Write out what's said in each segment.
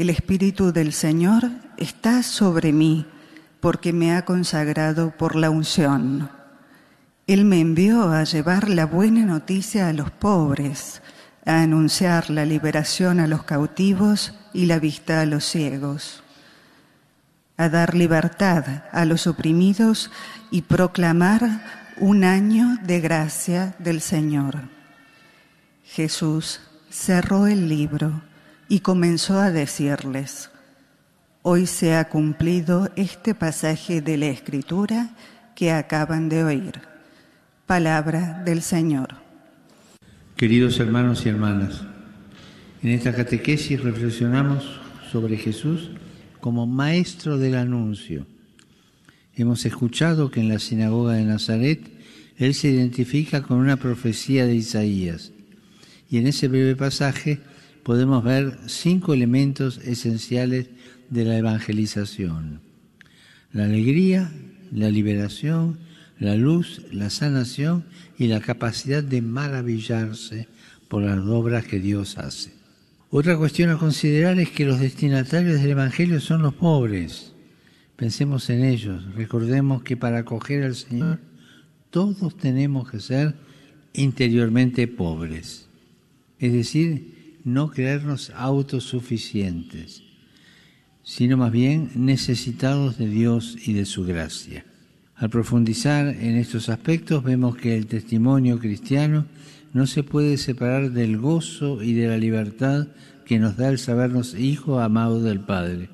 El Espíritu del Señor está sobre mí porque me ha consagrado por la unción. Él me envió a llevar la buena noticia a los pobres, a anunciar la liberación a los cautivos y la vista a los ciegos, a dar libertad a los oprimidos y proclamar un año de gracia del Señor. Jesús cerró el libro y comenzó a decirles, Hoy se ha cumplido este pasaje de la Escritura que acaban de oír. Palabra del Señor. Queridos hermanos y hermanas, en esta catequesis reflexionamos sobre Jesús como maestro del anuncio. Hemos escuchado que en la sinagoga de Nazaret Él se identifica con una profecía de Isaías. Y en ese breve pasaje podemos ver cinco elementos esenciales de la evangelización. La alegría, la liberación, la luz, la sanación y la capacidad de maravillarse por las obras que Dios hace. Otra cuestión a considerar es que los destinatarios del Evangelio son los pobres. Pensemos en ellos. Recordemos que para acoger al Señor todos tenemos que ser interiormente pobres. Es decir, no creernos autosuficientes, sino más bien necesitados de Dios y de su gracia. Al profundizar en estos aspectos vemos que el testimonio cristiano no se puede separar del gozo y de la libertad que nos da el sabernos hijo amado del Padre.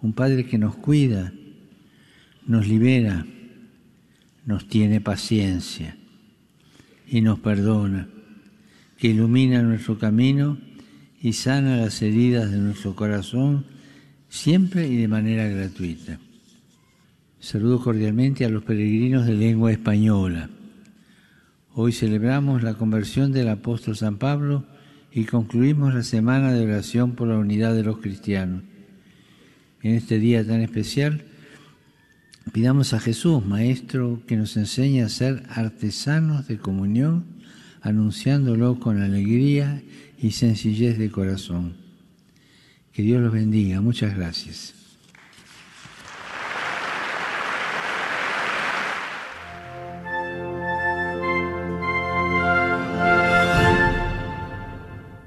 Un Padre que nos cuida, nos libera, nos tiene paciencia y nos perdona, que ilumina nuestro camino y sana las heridas de nuestro corazón siempre y de manera gratuita. Saludo cordialmente a los peregrinos de lengua española. Hoy celebramos la conversión del apóstol San Pablo y concluimos la semana de oración por la unidad de los cristianos. En este día tan especial, pidamos a Jesús, Maestro, que nos enseñe a ser artesanos de comunión, anunciándolo con alegría y sencillez de corazón. Que Dios los bendiga. Muchas gracias.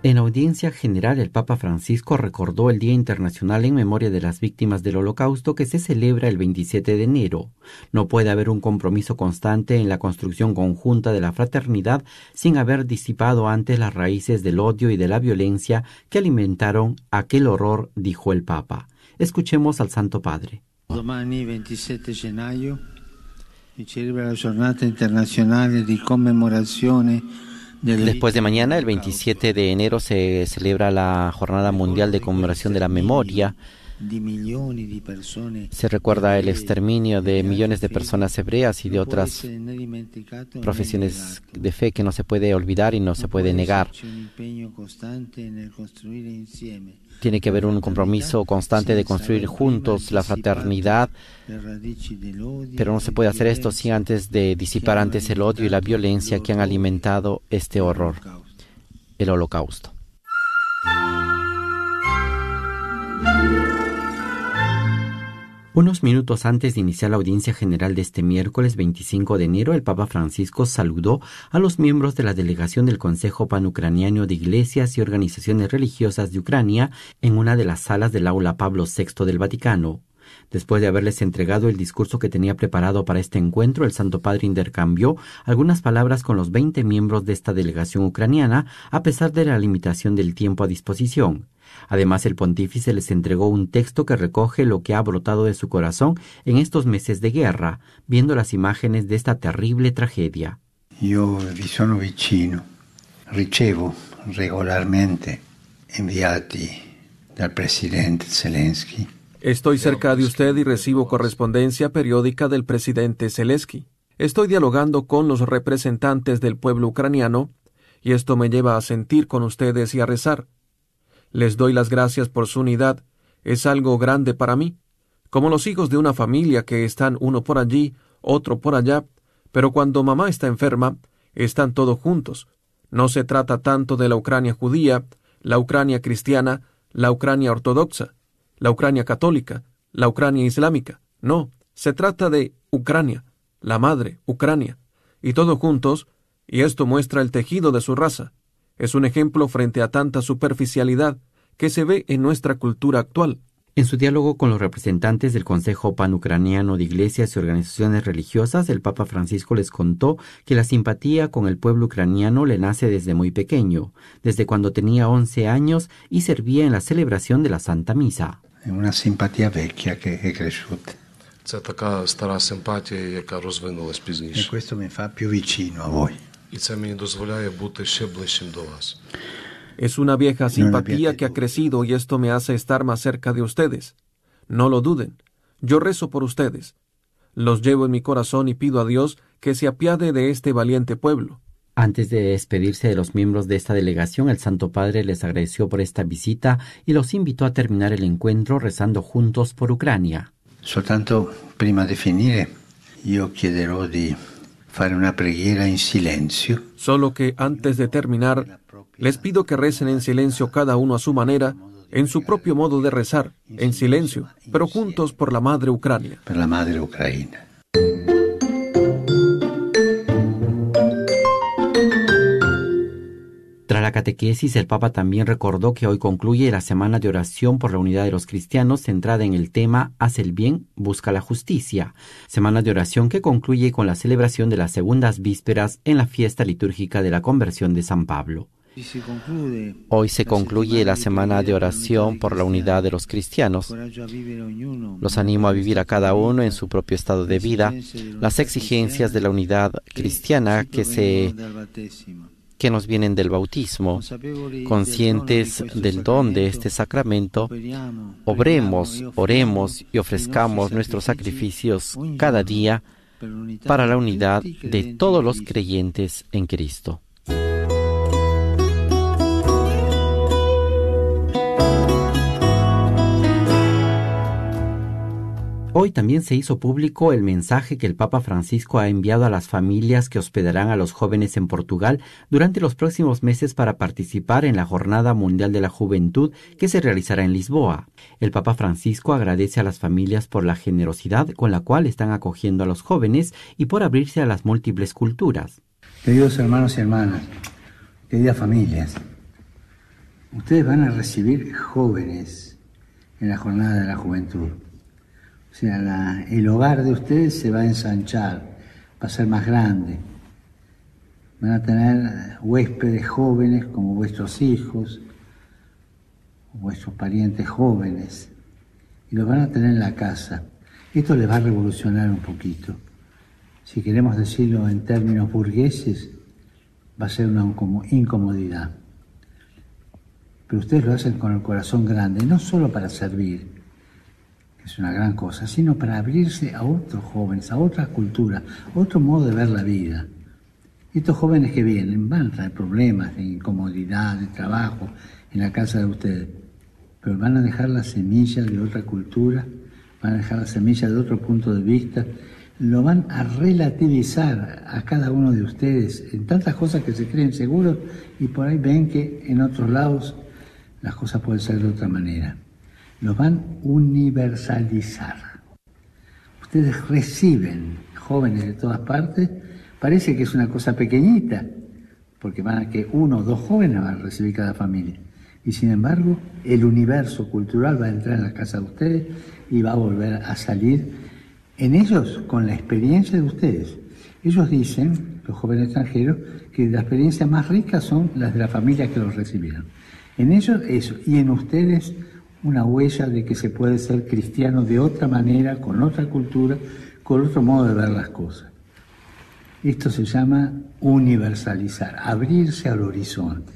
En audiencia general, el Papa Francisco recordó el Día Internacional en Memoria de las Víctimas del Holocausto que se celebra el 27 de enero. No puede haber un compromiso constante en la construcción conjunta de la fraternidad sin haber disipado antes las raíces del odio y de la violencia que alimentaron aquel horror, dijo el Papa. Escuchemos al Santo Padre. Domani 27 gennaio si celebra la giornata internazionale di commemorazione Después de mañana, el 27 de enero, se celebra la Jornada Mundial de Conmemoración de la Memoria. Se recuerda el exterminio de millones de personas hebreas y de otras profesiones de fe que no se puede olvidar y no se puede negar. Tiene que haber un compromiso constante de construir juntos la fraternidad, pero no se puede hacer esto sin antes de disipar antes el odio y la violencia que han alimentado este horror, el holocausto. Unos minutos antes de iniciar la audiencia general de este miércoles 25 de enero, el Papa Francisco saludó a los miembros de la delegación del Consejo Panucraniano de Iglesias y Organizaciones Religiosas de Ucrania en una de las salas del aula Pablo VI del Vaticano. Después de haberles entregado el discurso que tenía preparado para este encuentro, el Santo Padre intercambió algunas palabras con los veinte miembros de esta delegación ucraniana, a pesar de la limitación del tiempo a disposición. Además, el pontífice les entregó un texto que recoge lo que ha brotado de su corazón en estos meses de guerra, viendo las imágenes de esta terrible tragedia. Yo vi sono vicino, ricevo regolarmente inviati dal presidente Zelensky. Estoy cerca de usted y recibo correspondencia periódica del presidente Zelensky. Estoy dialogando con los representantes del pueblo ucraniano y esto me lleva a sentir con ustedes y a rezar. Les doy las gracias por su unidad. Es algo grande para mí, como los hijos de una familia que están uno por allí, otro por allá, pero cuando mamá está enferma, están todos juntos. No se trata tanto de la Ucrania judía, la Ucrania cristiana, la Ucrania ortodoxa, la Ucrania católica, la Ucrania islámica. No, se trata de Ucrania, la madre, Ucrania, y todos juntos, y esto muestra el tejido de su raza. Es un ejemplo frente a tanta superficialidad que se ve en nuestra cultura actual. En su diálogo con los representantes del Consejo Panucraniano de Iglesias y Organizaciones Religiosas, el Papa Francisco les contó que la simpatía con el pueblo ucraniano le nace desde muy pequeño, desde cuando tenía 11 años y servía en la celebración de la Santa Misa. È una simpatia vecchia che è cresciuta Це така стара симпатія, яка розвинулась e пізніше. questo mi fa più vicino a voi. І це мені дозволяє бути ще ближчим до вас. Es una vieja simpatía que ha crecido y esto me hace estar más cerca de ustedes. No lo duden. Yo rezo por ustedes. Los llevo en mi corazón y pido a Dios que se apiade de este valiente pueblo. Antes de despedirse de los miembros de esta delegación, el Santo Padre les agradeció por esta visita y los invitó a terminar el encuentro rezando juntos por Ucrania. Soltanto prima di finire io chiederò di fare una preghiera in silenzio Solo que antes de terminar, les pido que recen en silencio cada uno a su manera, en su propio modo de rezar, en silencio, pero juntos por la Madre Ucrania. per la madre ucraina. Tras la catequesis, el Papa también recordó que hoy concluye la semana de oración por la unidad de los cristianos centrada en el tema Haz el bien, busca la justicia, semana de oración que concluye con la celebración de las segundas vísperas en la fiesta litúrgica de la conversión de San Pablo. Hoy se concluye la semana de oración por la unidad de los cristianos. Los animo a vivir a cada uno en su propio estado de vida. las exigencias de la unidad cristiana que se que nos vienen del bautismo, conscientes del don de este sacramento, obremos, oremos y ofrezcamos nuestros sacrificios cada día para la unidad de todos los creyentes en Cristo. Hoy también se hizo público el mensaje que el Papa Francisco ha enviado a las familias que hospedarán a los jóvenes en Portugal durante los próximos meses para participar en la Jornada Mundial de la Juventud que se realizará en Lisboa. El Papa Francisco agradece a las familias por la generosidad con la cual están acogiendo a los jóvenes y por abrirse a las múltiples culturas. Queridos hermanos y hermanas, queridas familias, ustedes van a recibir jóvenes en la jornada de la juventud. O sea, el hogar de ustedes se va a ensanchar, va a ser más grande. Van a tener huéspedes jóvenes como vuestros hijos, vuestros parientes jóvenes, y los van a tener en la casa. Esto les va a revolucionar un poquito. Si queremos decirlo en términos burgueses, va a ser una incomo- incomodidad. Pero ustedes lo hacen con el corazón grande, no solo para servir, es una gran cosa, sino para abrirse a otros jóvenes, a otra cultura, otro modo de ver la vida. Estos jóvenes que vienen van a traer problemas de incomodidad, de trabajo en la casa de ustedes, pero van a dejar la semilla de otra cultura, van a dejar la semilla de otro punto de vista, lo van a relativizar a cada uno de ustedes en tantas cosas que se creen seguros y por ahí ven que en otros lados las cosas pueden ser de otra manera. Los van a universalizar. Ustedes reciben jóvenes de todas partes, parece que es una cosa pequeñita, porque van a que uno o dos jóvenes van a recibir cada familia. Y sin embargo, el universo cultural va a entrar en la casa de ustedes y va a volver a salir en ellos con la experiencia de ustedes. Ellos dicen, los jóvenes extranjeros, que las experiencias más ricas son las de la familia que los recibieron. En ellos eso, y en ustedes una huella de que se puede ser cristiano de otra manera, con otra cultura, con otro modo de ver las cosas. Esto se llama universalizar, abrirse al horizonte.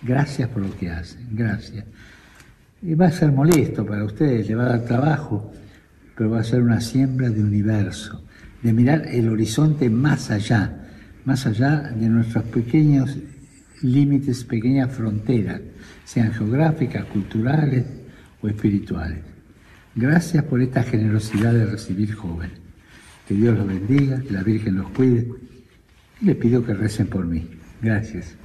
Gracias por lo que hacen, gracias. Y va a ser molesto para ustedes, le va a dar trabajo, pero va a ser una siembra de universo, de mirar el horizonte más allá, más allá de nuestros pequeños límites, pequeñas fronteras, sean geográficas, culturales o espirituales. Gracias por esta generosidad de recibir jóvenes. Que Dios los bendiga, que la Virgen los cuide. Y les pido que recen por mí. Gracias.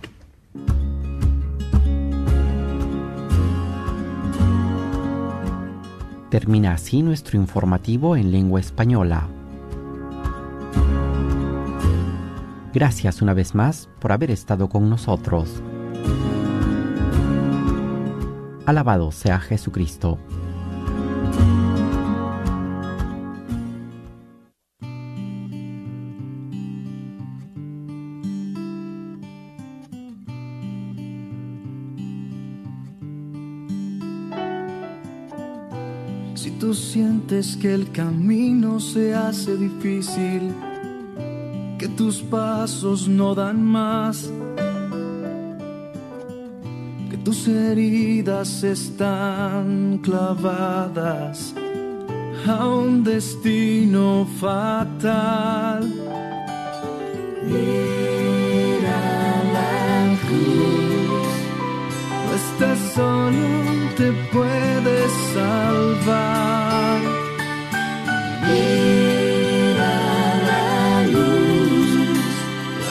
Termina así nuestro informativo en lengua española. Gracias una vez más por haber estado con nosotros. Alabado sea Jesucristo. Si tú sientes que el camino se hace difícil, que tus pasos no dan más, tus heridas están clavadas a un destino fatal. Mira la cruz, no estás solo, te puedes salvar. Mira la luz,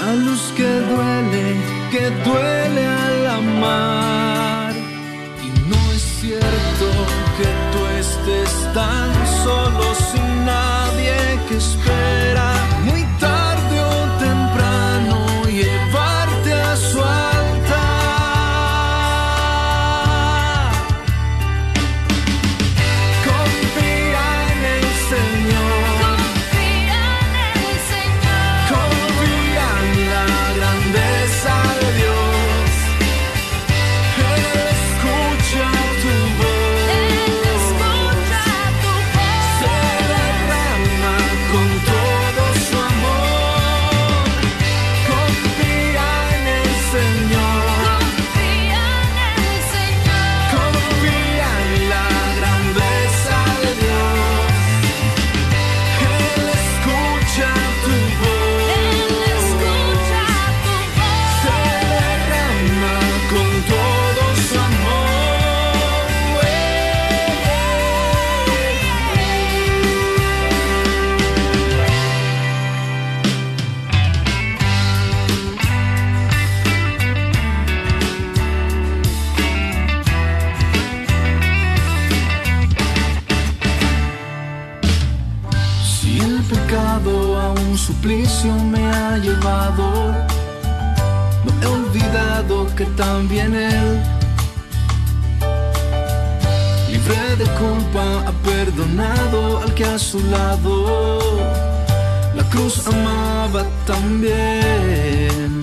la luz que duele, que duele al amar. está a su lado, la cruz amaba también.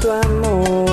tu amor.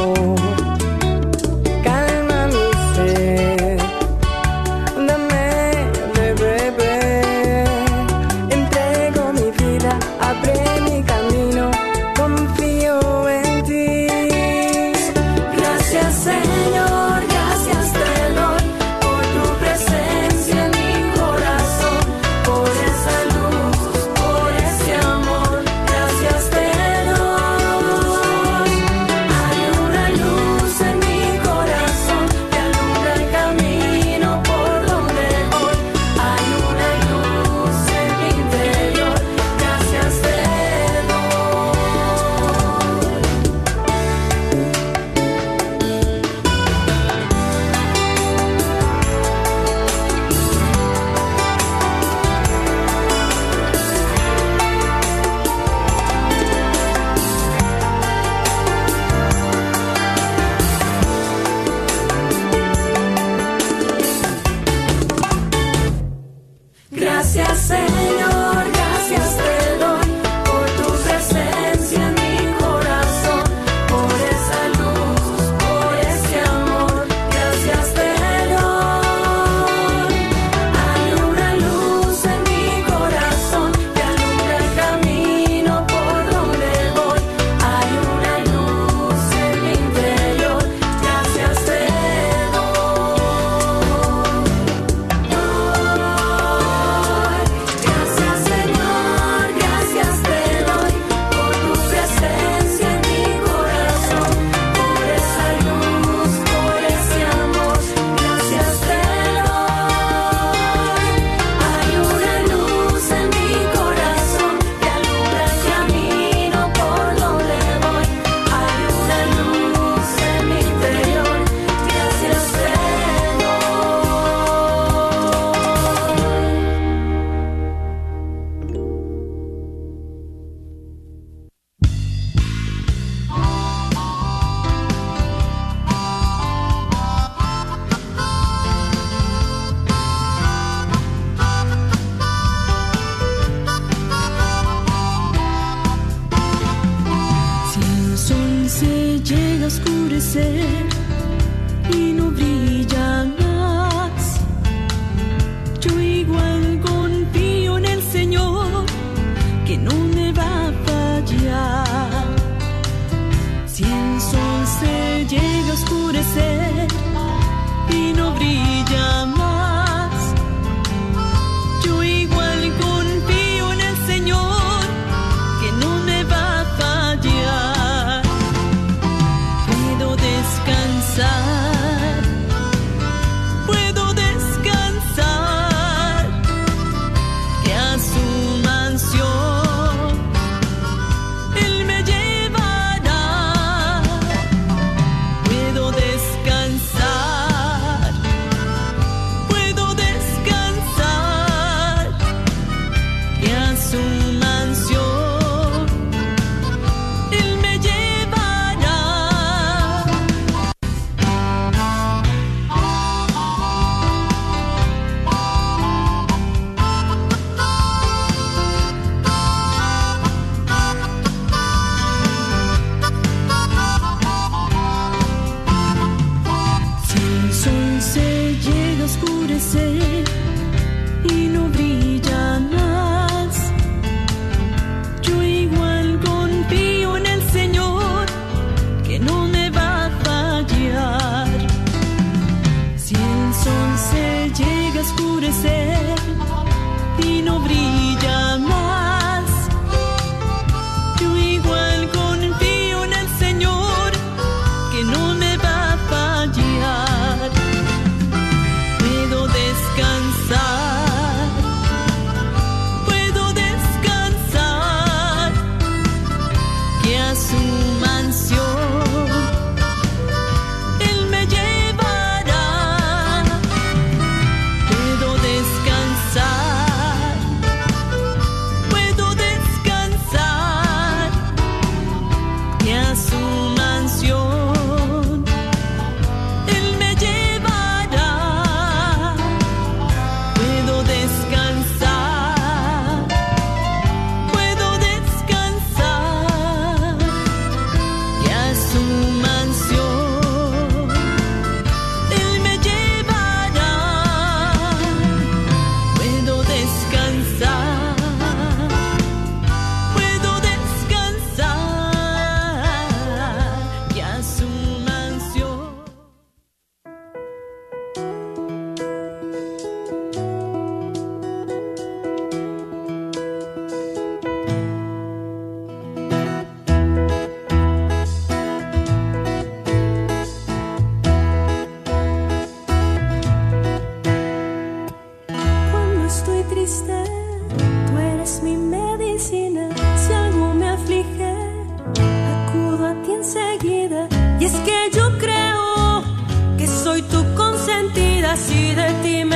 así de ti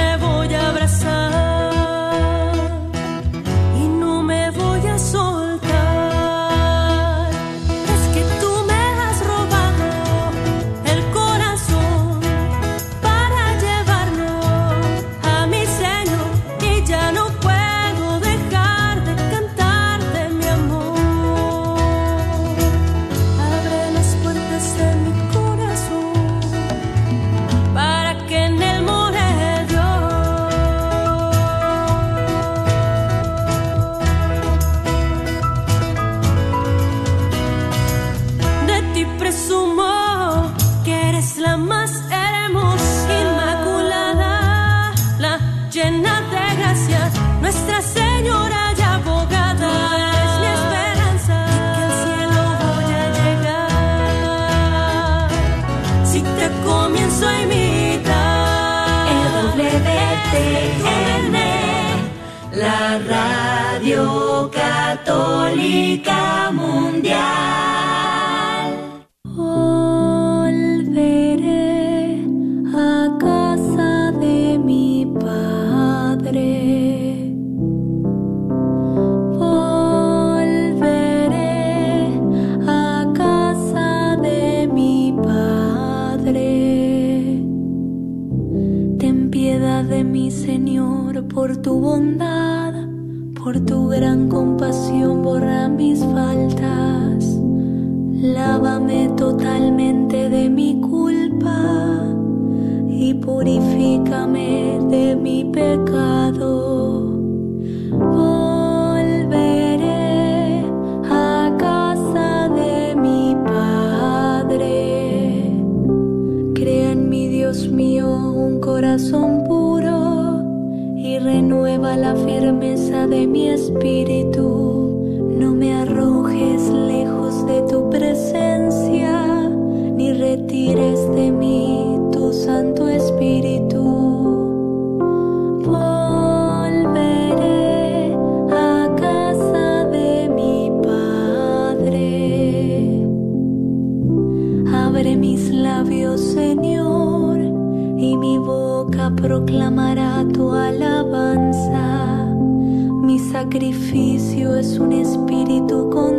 Líbrame totalmente de mi culpa y purifícame de mi pecado. Volveré a casa de mi Padre. Crea en mi Dios mío un corazón puro y renueva la firmeza de mi espíritu. eres de mí, tu Santo Espíritu. Volveré a casa de mi Padre. Abre mis labios, Señor, y mi boca proclamará tu alabanza. Mi sacrificio es un espíritu con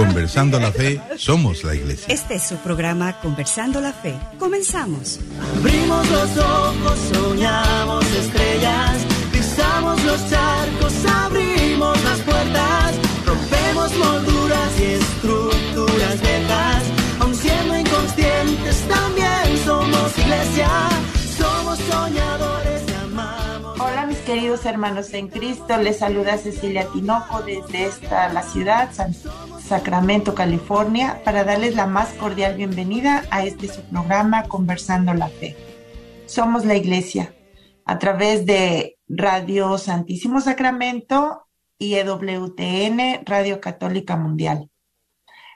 Conversando la fe, somos la iglesia. Este es su programa Conversando la Fe. Comenzamos. Abrimos los ojos, soñamos estrellas, pisamos los charcos, abrimos queridos hermanos en Cristo, les saluda Cecilia Tinoco desde esta la ciudad San Sacramento, California, para darles la más cordial bienvenida a este programa Conversando la Fe. Somos la Iglesia a través de Radio Santísimo Sacramento y EWTN, Radio Católica Mundial.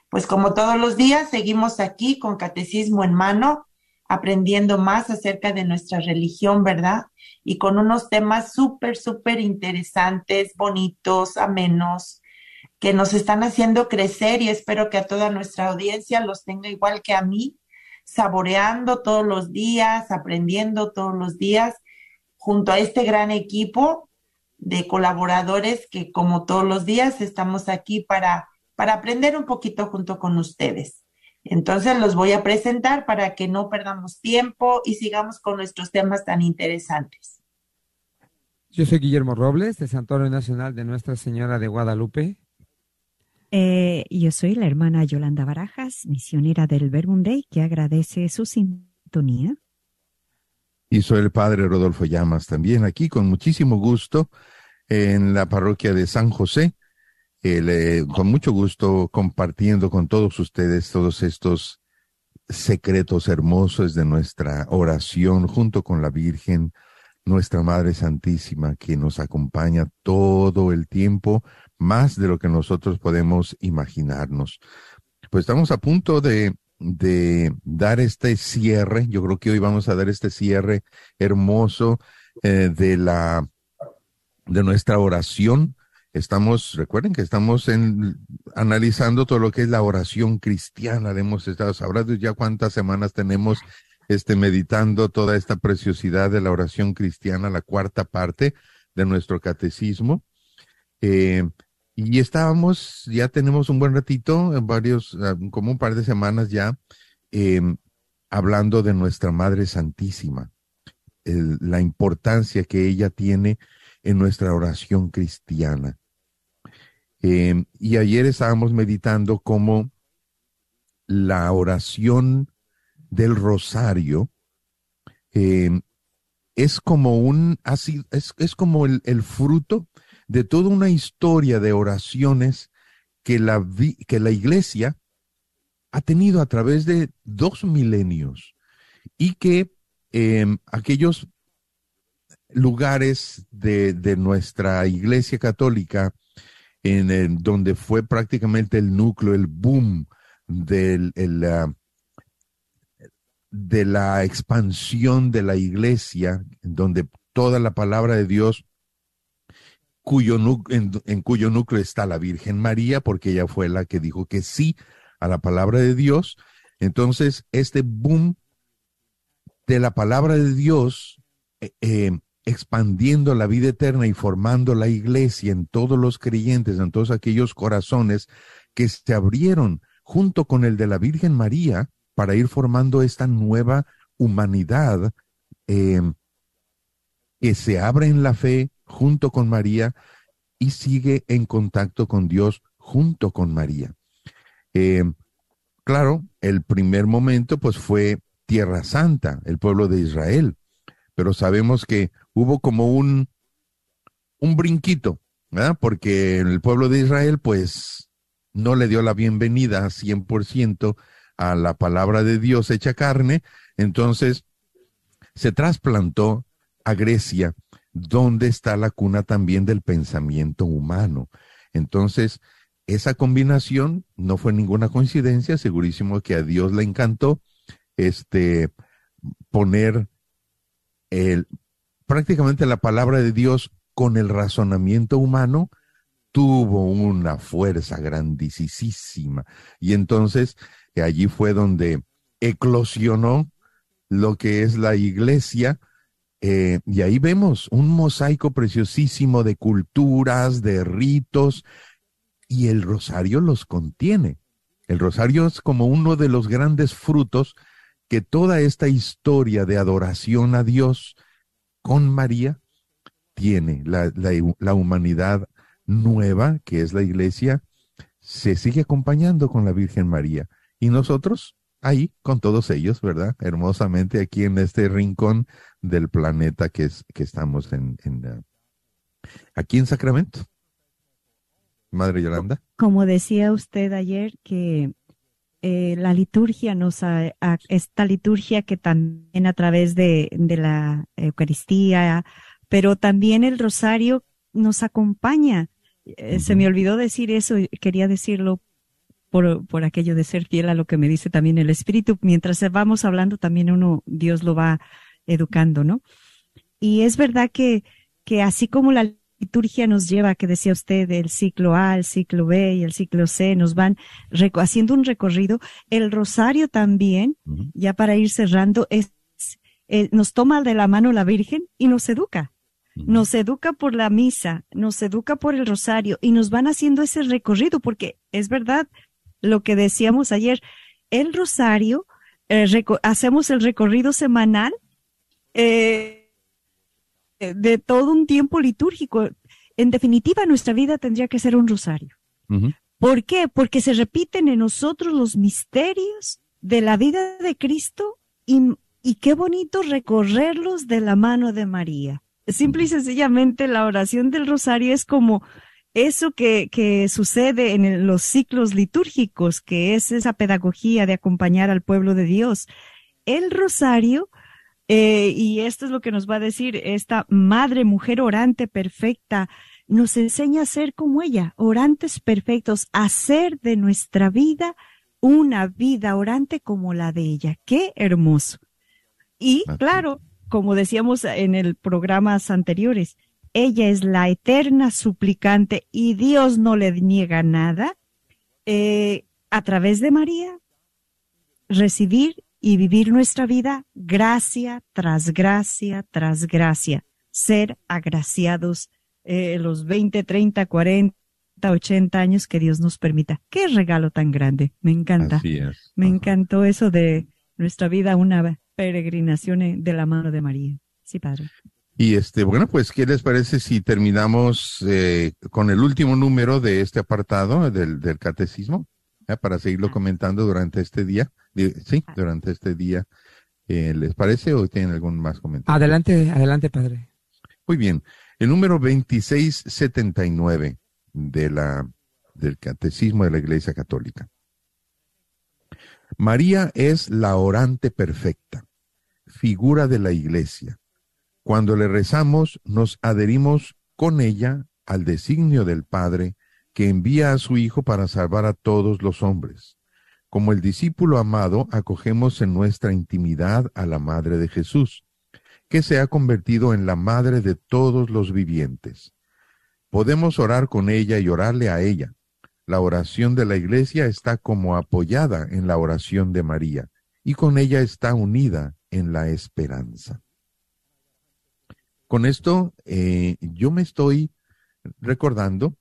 Pues como todos los días, seguimos aquí con catecismo en mano, aprendiendo más acerca de nuestra religión, ¿verdad? Y con unos temas súper, súper interesantes, bonitos, amenos, que nos están haciendo crecer y espero que a toda nuestra audiencia los tenga igual que a mí, saboreando todos los días, aprendiendo todos los días, junto a este gran equipo de colaboradores que como todos los días estamos aquí para, para aprender un poquito junto con ustedes. Entonces los voy a presentar para que no perdamos tiempo y sigamos con nuestros temas tan interesantes. Yo soy Guillermo Robles, de Santuario Nacional de Nuestra Señora de Guadalupe. Eh, yo soy la hermana Yolanda Barajas, misionera del Verbum Dei, que agradece su sintonía. Y soy el padre Rodolfo Llamas, también aquí con muchísimo gusto en la parroquia de San José, eh, con mucho gusto compartiendo con todos ustedes todos estos secretos hermosos de nuestra oración junto con la Virgen, nuestra Madre Santísima, que nos acompaña todo el tiempo, más de lo que nosotros podemos imaginarnos. Pues estamos a punto de, de dar este cierre, yo creo que hoy vamos a dar este cierre hermoso eh, de la de nuestra oración. Estamos, recuerden que estamos en, analizando todo lo que es la oración cristiana. Hemos estado, sabrás ya cuántas semanas tenemos este, meditando toda esta preciosidad de la oración cristiana, la cuarta parte de nuestro catecismo. Eh, y estábamos, ya tenemos un buen ratito, varios, como un par de semanas ya, eh, hablando de nuestra Madre Santísima, la importancia que ella tiene en nuestra oración cristiana. Eh, y ayer estábamos meditando cómo la oración del rosario eh, es como un, así, es, es como el, el, fruto de toda una historia de oraciones que la, que la iglesia ha tenido a través de dos milenios y que eh, aquellos lugares de, de, nuestra iglesia católica en donde fue prácticamente el núcleo, el boom del, el, uh, de la expansión de la iglesia, donde toda la palabra de Dios, cuyo en, en, cuyo núcleo está la Virgen María, porque ella fue la que dijo que sí a la palabra de Dios. Entonces, este boom de la palabra de Dios, eh, eh, expandiendo la vida eterna y formando la iglesia en todos los creyentes, en todos aquellos corazones que se abrieron junto con el de la Virgen María para ir formando esta nueva humanidad eh, que se abre en la fe junto con María y sigue en contacto con Dios junto con María. Eh, claro, el primer momento pues fue Tierra Santa, el pueblo de Israel, pero sabemos que hubo como un, un brinquito, ¿verdad? Porque el pueblo de Israel, pues, no le dio la bienvenida 100% a la palabra de Dios hecha carne, entonces se trasplantó a Grecia, donde está la cuna también del pensamiento humano. Entonces, esa combinación no fue ninguna coincidencia, segurísimo que a Dios le encantó este poner el, prácticamente la palabra de Dios con el razonamiento humano tuvo una fuerza grandísima. Y entonces eh, allí fue donde eclosionó lo que es la iglesia. eh, y ahí vemos un mosaico preciosísimo de culturas, de ritos, y el rosario los contiene. El rosario es como uno de los grandes frutos que toda esta historia de adoración a Dios con María tiene. La, la, humanidad nueva, que es la iglesia, se sigue acompañando con la Virgen María. Y nosotros, ahí, con todos ellos, ¿verdad? Hermosamente aquí en este rincón del planeta que, es, que estamos en, en aquí en Sacramento. Madre Yolanda. Como decía usted ayer, que eh, la liturgia nos, a, esta liturgia que también a través de, de la Eucaristía, pero también el rosario nos acompaña. Eh, se me olvidó decir eso, quería decirlo por, por aquello de ser fiel a lo que me dice también el Espíritu. Mientras vamos hablando, también uno, Dios lo va educando, ¿no? Y es verdad que, que así como la liturgia nos lleva, que decía usted, el ciclo A, el ciclo B y el ciclo C, nos van haciendo un recorrido. El rosario también, uh -huh. ya para ir cerrando, es, eh, nos toma de la mano la Virgen y nos educa. Uh -huh. Nos educa por la misa, nos educa por el rosario y nos van haciendo ese recorrido, porque es verdad lo que decíamos ayer, el rosario, eh, hacemos el recorrido semanal. Eh, de todo un tiempo litúrgico. En definitiva, nuestra vida tendría que ser un rosario. Uh -huh. ¿Por qué? Porque se repiten en nosotros los misterios de la vida de Cristo y, y qué bonito recorrerlos de la mano de María. Simple y sencillamente la oración del rosario es como eso que, que sucede en los ciclos litúrgicos, que es esa pedagogía de acompañar al pueblo de Dios. El rosario eh, y esto es lo que nos va a decir esta madre, mujer orante perfecta, nos enseña a ser como ella, orantes perfectos, a hacer de nuestra vida una vida orante como la de ella. Qué hermoso. Y claro, como decíamos en el programas anteriores, ella es la eterna suplicante y Dios no le niega nada. Eh, a través de María, recibir y vivir nuestra vida gracia tras gracia tras gracia, ser agraciados eh, los 20, 30, 40, 80 años que Dios nos permita. Qué regalo tan grande, me encanta. Es. Me encantó eso de nuestra vida, una peregrinación de la mano de María. Sí, Padre. Y este, bueno, pues, ¿qué les parece si terminamos eh, con el último número de este apartado del, del catecismo? ¿eh? Para seguirlo comentando durante este día. Sí, durante este día. Eh, ¿Les parece o tienen algún más comentario? Adelante, adelante, padre. Muy bien. El número 2679 de la, del Catecismo de la Iglesia Católica. María es la orante perfecta, figura de la Iglesia. Cuando le rezamos, nos adherimos con ella al designio del Padre que envía a su Hijo para salvar a todos los hombres. Como el discípulo amado, acogemos en nuestra intimidad a la Madre de Jesús, que se ha convertido en la Madre de todos los vivientes. Podemos orar con ella y orarle a ella. La oración de la Iglesia está como apoyada en la oración de María, y con ella está unida en la esperanza. Con esto, eh, yo me estoy recordando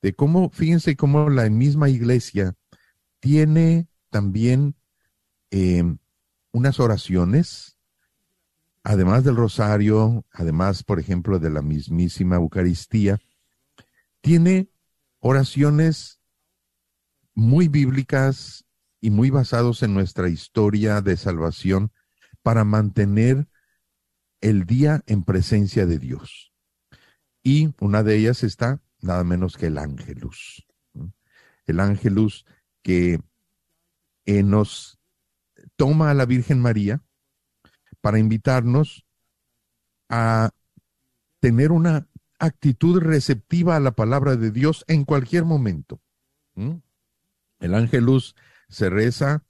de cómo, fíjense cómo la misma iglesia tiene también eh, unas oraciones, además del rosario, además, por ejemplo, de la mismísima Eucaristía, tiene oraciones muy bíblicas y muy basados en nuestra historia de salvación para mantener el día en presencia de Dios. Y una de ellas está nada menos que el ángelus. El ángelus que eh, nos toma a la Virgen María para invitarnos a tener una actitud receptiva a la palabra de Dios en cualquier momento. ¿Mm? El ángelus se reza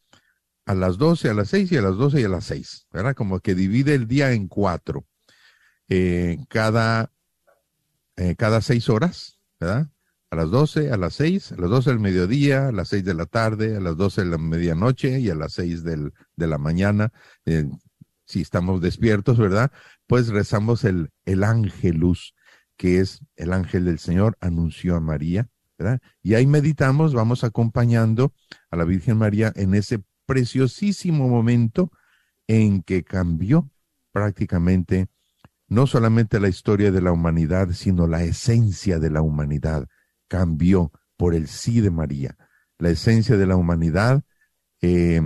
a las 12, a las 6 y a las 12 y a las 6, ¿verdad? Como que divide el día en cuatro. eh, cada, eh, cada seis horas, ¿verdad? A las 12, a las 6, a las 12 del mediodía, a las 6 de la tarde, a las 12 de la medianoche y a las 6 del, de la mañana. Eh, si estamos despiertos, ¿verdad? Pues rezamos el, el ángelus, que es el ángel del Señor, anunció a María, ¿verdad? Y ahí meditamos, vamos acompañando a la Virgen María en ese preciosísimo momento en que cambió prácticamente no solamente la historia de la humanidad, sino la esencia de la humanidad cambió por el sí de María. La esencia de la humanidad eh,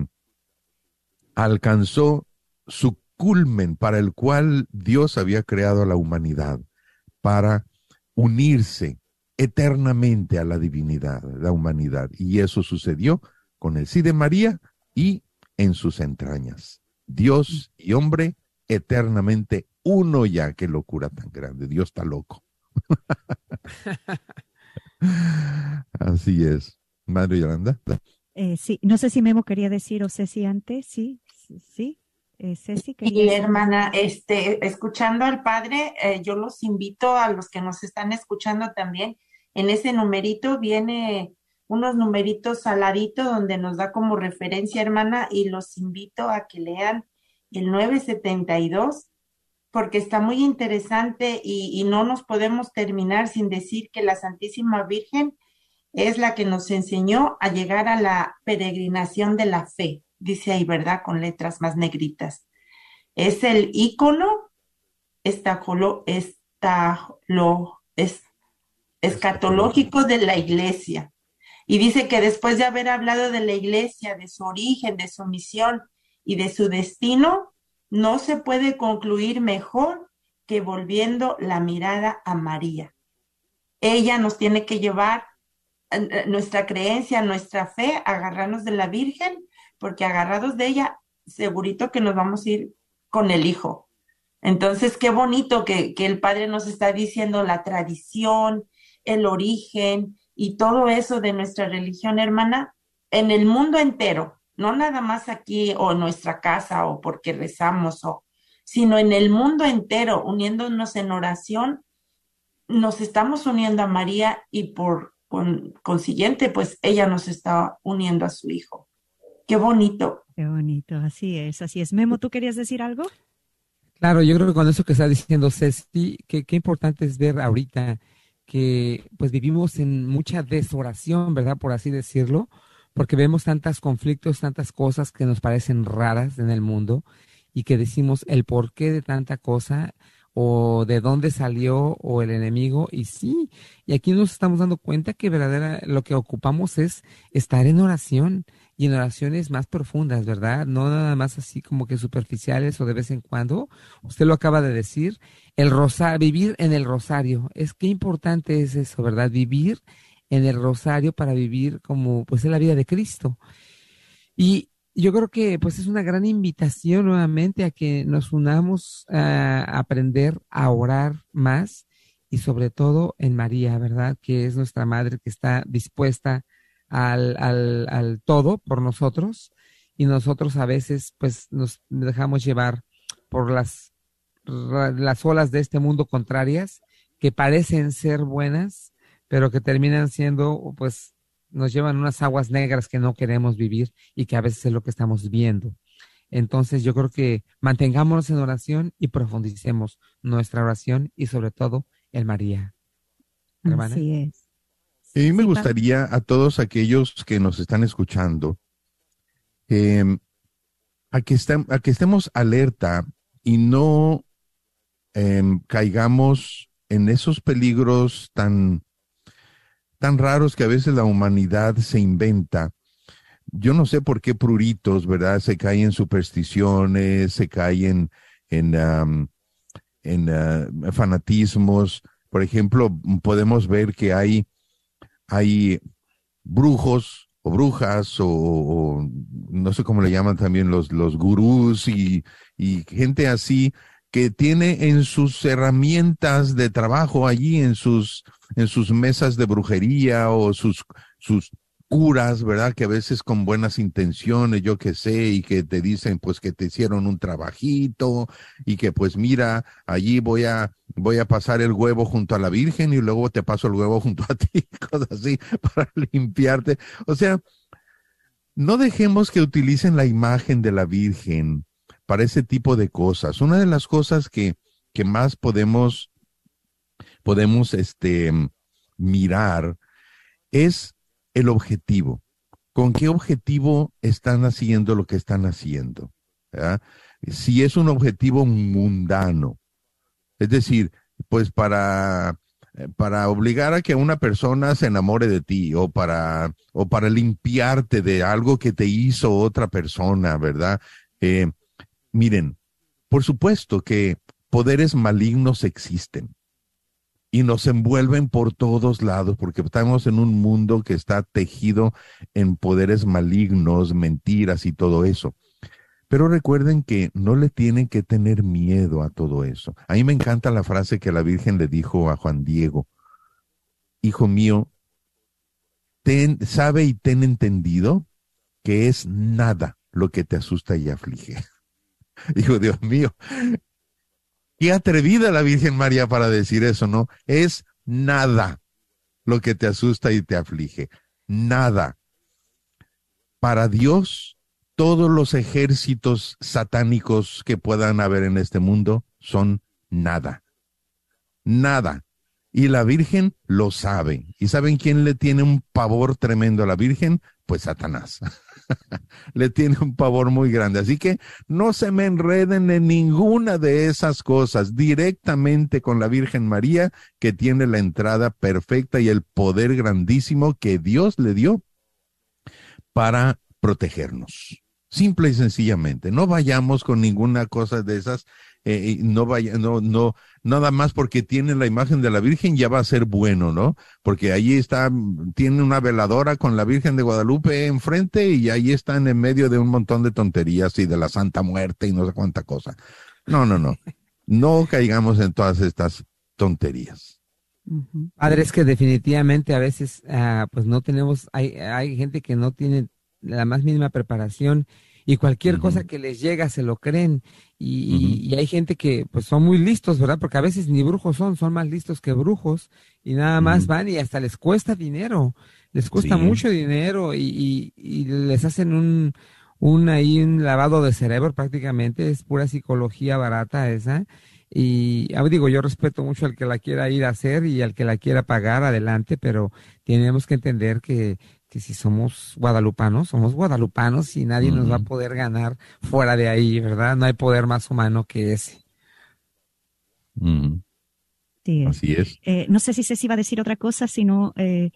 alcanzó su culmen para el cual Dios había creado a la humanidad, para unirse eternamente a la divinidad, la humanidad. Y eso sucedió con el sí de María y en sus entrañas. Dios y hombre eternamente uno ya. Qué locura tan grande. Dios está loco. Así es. Madre Yolanda. Eh, sí, no sé si Memo quería decir o Ceci antes, sí, sí. Eh, Ceci, y hermana, este, escuchando al padre, eh, yo los invito a los que nos están escuchando también. En ese numerito viene unos numeritos al ladito donde nos da como referencia, hermana, y los invito a que lean el 972 porque está muy interesante y, no nos podemos terminar sin decir que la Santísima Virgen es la que nos enseñó a llegar a la peregrinación de la fe, dice ahí, ¿verdad? Con letras más negritas. Es el ícono estacolo, estalo, es, escatológico de la iglesia. Y dice que después de haber hablado de la iglesia, de su origen, de su misión y de su destino, no se puede concluir mejor que volviendo la mirada a María. Ella nos tiene que llevar eh, eh, nuestra creencia, nuestra fe, agarrarnos de la Virgen, porque agarrados de ella, segurito que nos vamos a ir con el Hijo. Entonces, qué bonito que, que el Padre nos está diciendo la tradición, el origen y todo eso de nuestra religión hermana en el mundo entero no nada más aquí o en nuestra casa o porque rezamos o sino en el mundo entero, uniéndonos en oración, nos estamos uniendo a María y por consiguiente, pues ella nos está uniendo a su hijo. Qué bonito. Qué bonito, así es, así es. Memo, ¿tú querías decir algo? Claro, yo creo que con eso que está diciendo Ceci, que qué importante es ver ahorita que pues vivimos en mucha desoración, ¿verdad? Por así decirlo, porque vemos tantos conflictos, tantas cosas que nos parecen raras en el mundo y que decimos el porqué de tanta cosa o de dónde salió o el enemigo y sí, y aquí nos estamos dando cuenta que verdadera lo que ocupamos es estar en oración y en oraciones más profundas, ¿verdad? No nada más así como que superficiales o de vez en cuando. Usted lo acaba de decir, el rosario, vivir en el rosario. Es que importante es eso, ¿verdad? Vivir en el rosario para vivir como pues es la vida de Cristo. Y yo creo que pues es una gran invitación nuevamente a que nos unamos a aprender a orar más y sobre todo en María, ¿verdad? Que es nuestra madre que está dispuesta al, al, al todo por nosotros y nosotros a veces pues nos dejamos llevar por las, las olas de este mundo contrarias que parecen ser buenas, pero que terminan siendo, pues, nos llevan unas aguas negras que no queremos vivir y que a veces es lo que estamos viendo. Entonces yo creo que mantengámonos en oración y profundicemos nuestra oración y sobre todo el María. Hermana. Así es. A mí me gustaría a todos aquellos que nos están escuchando em, a, que a que estemos alerta y no em, caigamos en esos peligros tan tan raros que a veces la humanidad se inventa. Yo no sé por qué pruritos, ¿verdad? Se caen en supersticiones, se caen en, en ah, fanatismos. Por ejemplo, podemos ver que hay, hay brujos o brujas o, no sé cómo le llaman también los, los gurús y, y gente así que tiene en sus herramientas de trabajo allí, en sus, en sus mesas de brujería o sus, sus curas, ¿verdad? Que a veces con buenas intenciones, yo que sé, y que te dicen pues que te hicieron un trabajito y que pues mira, allí voy a voy a pasar el huevo junto a la Virgen y luego te paso el huevo junto a ti, cosas así para limpiarte. O sea, no dejemos que utilicen la imagen de la Virgen para ese tipo de cosas. Una de las cosas que que más podemos podemos este mirar es el objetivo. ¿Con qué objetivo están haciendo lo que están haciendo? Si es un objetivo mundano, es decir, pues para, para obligar a que una persona se enamore de ti o para, o para limpiarte de algo que te hizo otra persona, ¿verdad? Eh, miren, por supuesto que poderes malignos existen y nos envuelven por todos lados porque estamos en un mundo que está tejido en poderes malignos, mentiras y todo eso. Pero recuerden que no le tienen que tener miedo a todo eso. A mí me encanta la frase que la Virgen le dijo a Juan Diego. Hijo mío, ten, sabe y ten entendido que es nada lo que te asusta y aflige. Dijo, Dios mío, Qué atrevida la Virgen María para decir eso, ¿no? Es nada lo que te asusta y te aflige. Nada. Para Dios, todos los ejércitos satánicos que puedan haber en este mundo son nada. Nada. Y la Virgen lo sabe. ¿Y saben quién le tiene un pavor tremendo a la Virgen? Pues Satanás. le tiene un pavor muy grande. Así que no se me enreden en ninguna de esas cosas, directamente con la Virgen María, que tiene la entrada perfecta y el poder grandísimo que Dios le dio para protegernos. Simple y sencillamente. No vayamos con ninguna cosa de esas eh, no vaya, no, no, nada más porque tiene la imagen de la Virgen ya va a ser bueno, ¿no? Porque ahí está, tiene una veladora con la Virgen de Guadalupe enfrente y ahí están en medio de un montón de tonterías y de la Santa Muerte y no sé cuánta cosa. No, no, no. No caigamos en todas estas tonterías. Padre, es que definitivamente a veces, ah, pues no tenemos, hay, hay gente que no tiene la más mínima preparación y cualquier cosa que les llega se lo creen. Y, hay gente que pues son muy listos, ¿verdad? Porque a veces ni brujos son, son más listos que brujos y nada más van y hasta les cuesta dinero, les cuesta mucho dinero y, y, les hacen un, un ahí un lavado de cerebro prácticamente, es pura psicología barata esa. Y ah, digo, yo respeto mucho al que la quiera ir a hacer y al que la quiera pagar adelante, pero tenemos que entender que, que si somos guadalupanos, somos guadalupanos y nadie nos va a poder ganar fuera de ahí, ¿verdad? No hay poder más humano que ese. Sí, Así es. Eh, no sé si Ceci va a decir otra cosa, sino, eh,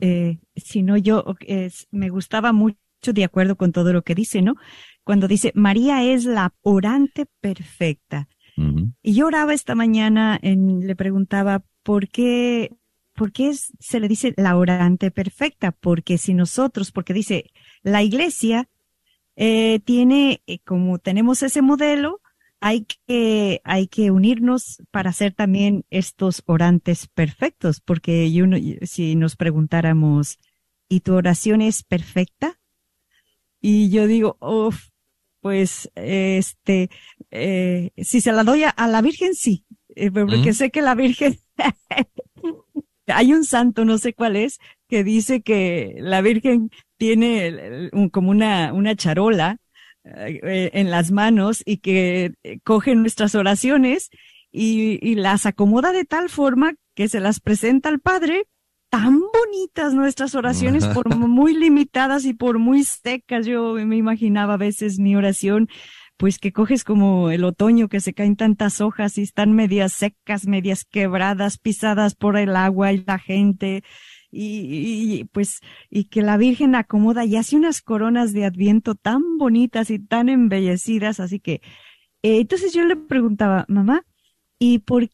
eh, sino yo me gustaba mucho de acuerdo con todo lo que dice, ¿no? Cuando dice, María es la orante perfecta. Y yo oraba esta mañana, en, le preguntaba, ¿por qué ¿por qué se le dice la orante perfecta? Porque si nosotros, porque dice, la iglesia eh, tiene, eh, como tenemos ese modelo, hay que, hay que unirnos para hacer también estos orantes perfectos, porque yo, si nos preguntáramos, ¿y tu oración es perfecta? Y yo digo, uff, pues, este, eh, si se la doy a, la Virgen, sí, porque sé que la Virgen hay un santo, no sé cuál es, que dice que la Virgen tiene como una, una charola eh, en las manos y que eh, coge nuestras oraciones y, y las acomoda de tal forma que se las presenta al Padre tan bonitas nuestras oraciones, por muy limitadas y por muy secas. Yo me imaginaba a veces mi oración pues que coges como el otoño que se caen tantas hojas y están medias secas, medias quebradas, pisadas por el agua y la gente. Y, pues, y que la Virgen acomoda y hace unas coronas de adviento tan bonitas y tan embellecidas. Así que, eh, entonces yo le preguntaba, mamá, ¿y por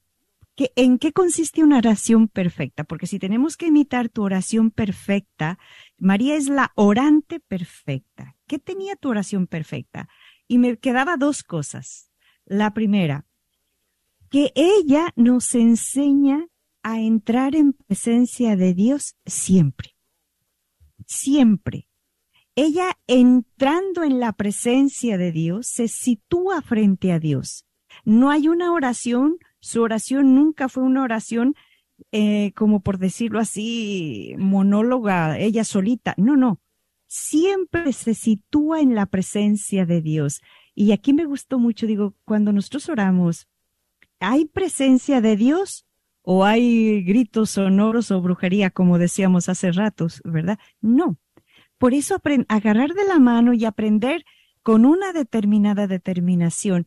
qué, en qué consiste una oración perfecta? Porque si tenemos que imitar tu oración perfecta, María es la orante perfecta. ¿Qué tenía tu oración perfecta? Y me quedaba dos cosas. La primera, que ella nos enseña a entrar en presencia de Dios siempre. siempre. Ella entrando en la presencia de Dios se sitúa frente a Dios. No hay una oración, su oración nunca fue una oración eh, como por decirlo así, monóloga, ella solita. No, no. Siempre se sitúa en la presencia de Dios. Y aquí me gustó mucho, digo, cuando nosotros oramos, ¿hay presencia de Dios o hay gritos sonoros o brujería, como decíamos hace ratos, verdad? No. Por eso agarrar de la mano y aprender con una determinada determinación.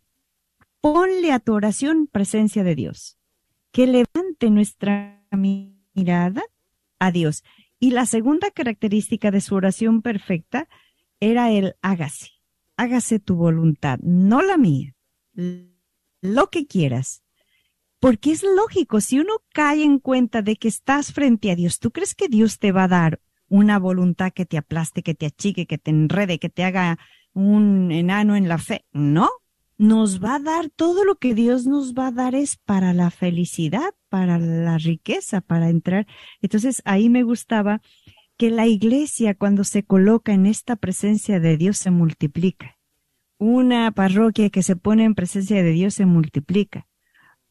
Ponle a tu oración presencia de Dios. Que levante nuestra mirada a Dios. Y la segunda característica de su oración perfecta era el hágase. Hágase tu voluntad, no la mía. Lo que quieras. Porque es lógico, si uno cae en cuenta de que estás frente a Dios, ¿tú crees que Dios te va a dar una voluntad que te aplaste, que te achique, que te enrede, que te haga un enano en la fe? No, nos va a dar todo lo que Dios nos va a dar es para la felicidad, para la riqueza, para entrar. Entonces ahí me gustaba que la iglesia cuando se coloca en esta presencia de Dios se multiplica. Una parroquia que se pone en presencia de Dios se multiplica.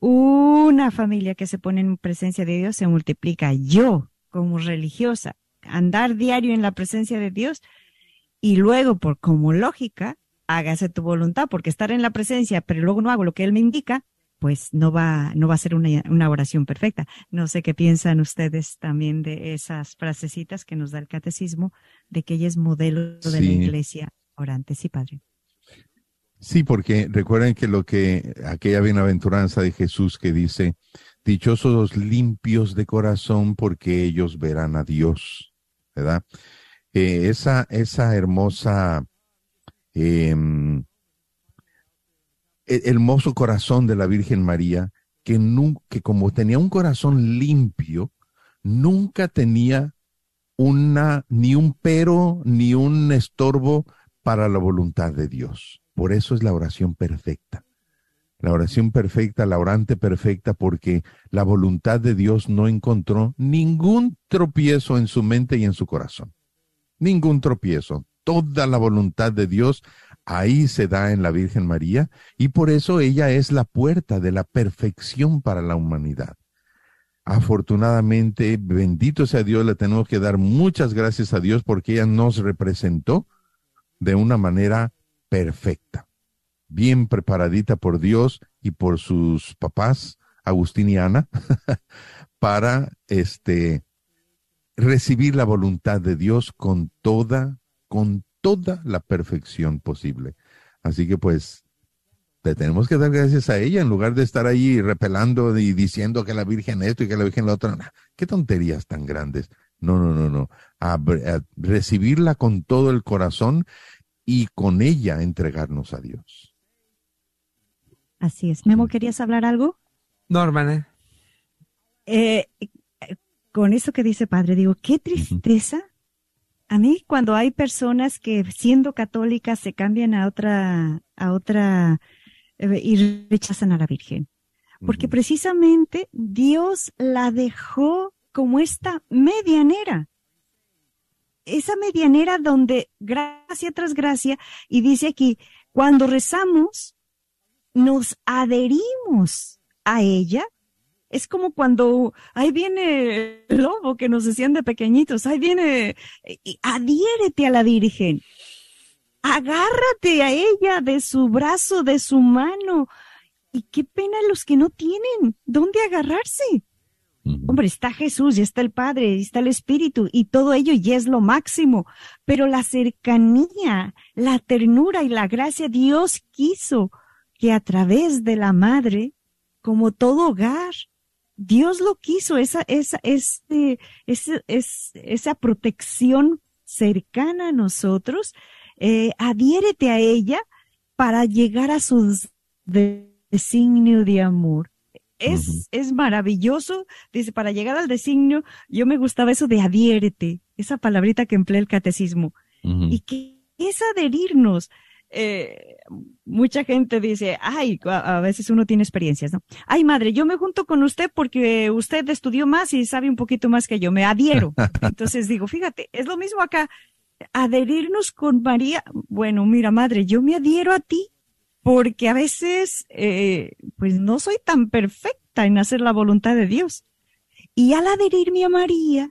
Una familia que se pone en presencia de Dios se multiplica. Yo, como religiosa, andar diario en la presencia de Dios y luego, por como lógica, hágase tu voluntad, porque estar en la presencia, pero luego no hago lo que Él me indica, pues no va, no va a ser una, una, oración perfecta. No sé qué piensan ustedes también de esas frasecitas que nos da el catecismo, de que ella es modelo de la iglesia orante. Sí, padre. Sí, porque recuerden que lo que aquella bienaventuranza de Jesús que dice, dichosos los limpios de corazón porque ellos verán a Dios, ¿verdad? Eh, esa, esa hermosa, eh, hermoso corazón de la Virgen María, que, que como tenía un corazón limpio, nunca tenía una, ni un pero, ni un estorbo para la voluntad de Dios. Por eso es la oración perfecta. La oración perfecta, la orante perfecta, porque la voluntad de Dios no encontró ningún tropiezo en su mente y en su corazón. Ningún tropiezo. Toda la voluntad de Dios ahí se da en la Virgen María y por eso ella es la puerta de la perfección para la humanidad. Afortunadamente, bendito sea Dios, le tenemos que dar muchas gracias a Dios porque ella nos representó de una manera perfecta, bien preparadita por Dios y por sus papás, Agustín y Ana, para este recibir la voluntad de Dios con toda, con toda la perfección posible. Así que pues le tenemos que dar gracias a ella en lugar de estar ahí repelando y diciendo que la Virgen esto y que la Virgen lo otro. qué tonterías tan grandes. No, no, no, no. a recibirla con todo el corazón y con ella entregarnos a Dios. Así es. Memo, ¿querías hablar algo? No, hermana. Eh, con eso que dice padre, digo, qué tristeza. A mí cuando hay personas que siendo católicas se cambian a otra, a otra eh, y rechazan a la Virgen. Porque precisamente Dios la dejó como esta medianera esa medianera donde gracia tras gracia, y dice aquí, cuando rezamos, nos adherimos a ella. Es como cuando ahí viene el lobo que nos decían de pequeñitos, ahí viene, adhiérete a la Virgen, agárrate a ella de su brazo, de su mano. Y qué pena los que no tienen dónde agarrarse. Hombre, está Jesús, ya está el Padre, está el Espíritu y todo ello ya es lo máximo. Pero la cercanía, la ternura y la gracia, Dios quiso que a través de la madre, como todo hogar, Dios lo quiso, esa, esa, este, esa, esa protección cercana a nosotros, eh, adhiérete a ella para llegar a su designio de amor es, es maravilloso. Dice, para llegar al designio, yo me gustaba eso de adhiérete, esa palabrita que emplea el catecismo. Y que es adherirnos. Eh, mucha gente dice, ay, a, a veces uno tiene experiencias, ¿no? Ay, madre, yo me junto con usted porque usted estudió más y sabe un poquito más que yo, me adhiero. Entonces digo, fíjate, es lo mismo acá, adherirnos con María. Bueno, mira, madre, yo me adhiero a ti porque a veces, eh, pues no soy tan perfecta en hacer la voluntad de Dios. Y al adherirme a María,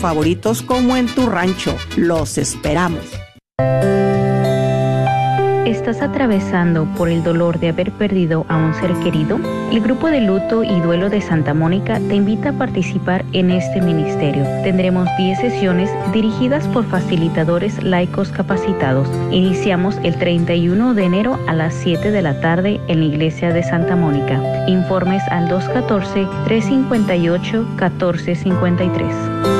favoritos como en tu rancho. Los esperamos. ¿Estás atravesando por el dolor de haber perdido a un ser querido? El grupo de luto y duelo de Santa Mónica te invita a participar en este ministerio. Tendremos 10 sesiones dirigidas por facilitadores laicos capacitados. Iniciamos el 31 de enero a las 7 de la tarde en la iglesia de Santa Mónica. Informes al 214-358-1453.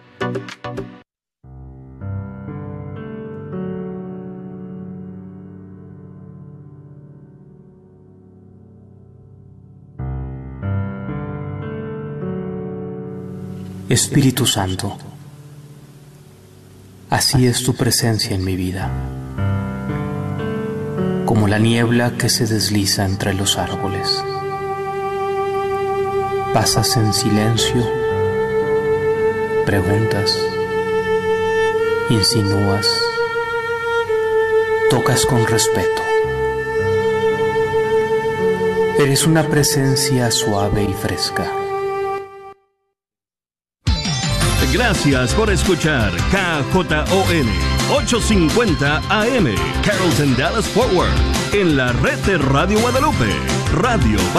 Espíritu Santo, así es tu presencia en mi vida, como la niebla que se desliza entre los árboles. Pasas en silencio, preguntas, insinúas, tocas con respeto. Eres una presencia suave y fresca. Gracias por escuchar KJON 850 AM Carrollton Dallas Forward en la red de Radio Guadalupe. Radio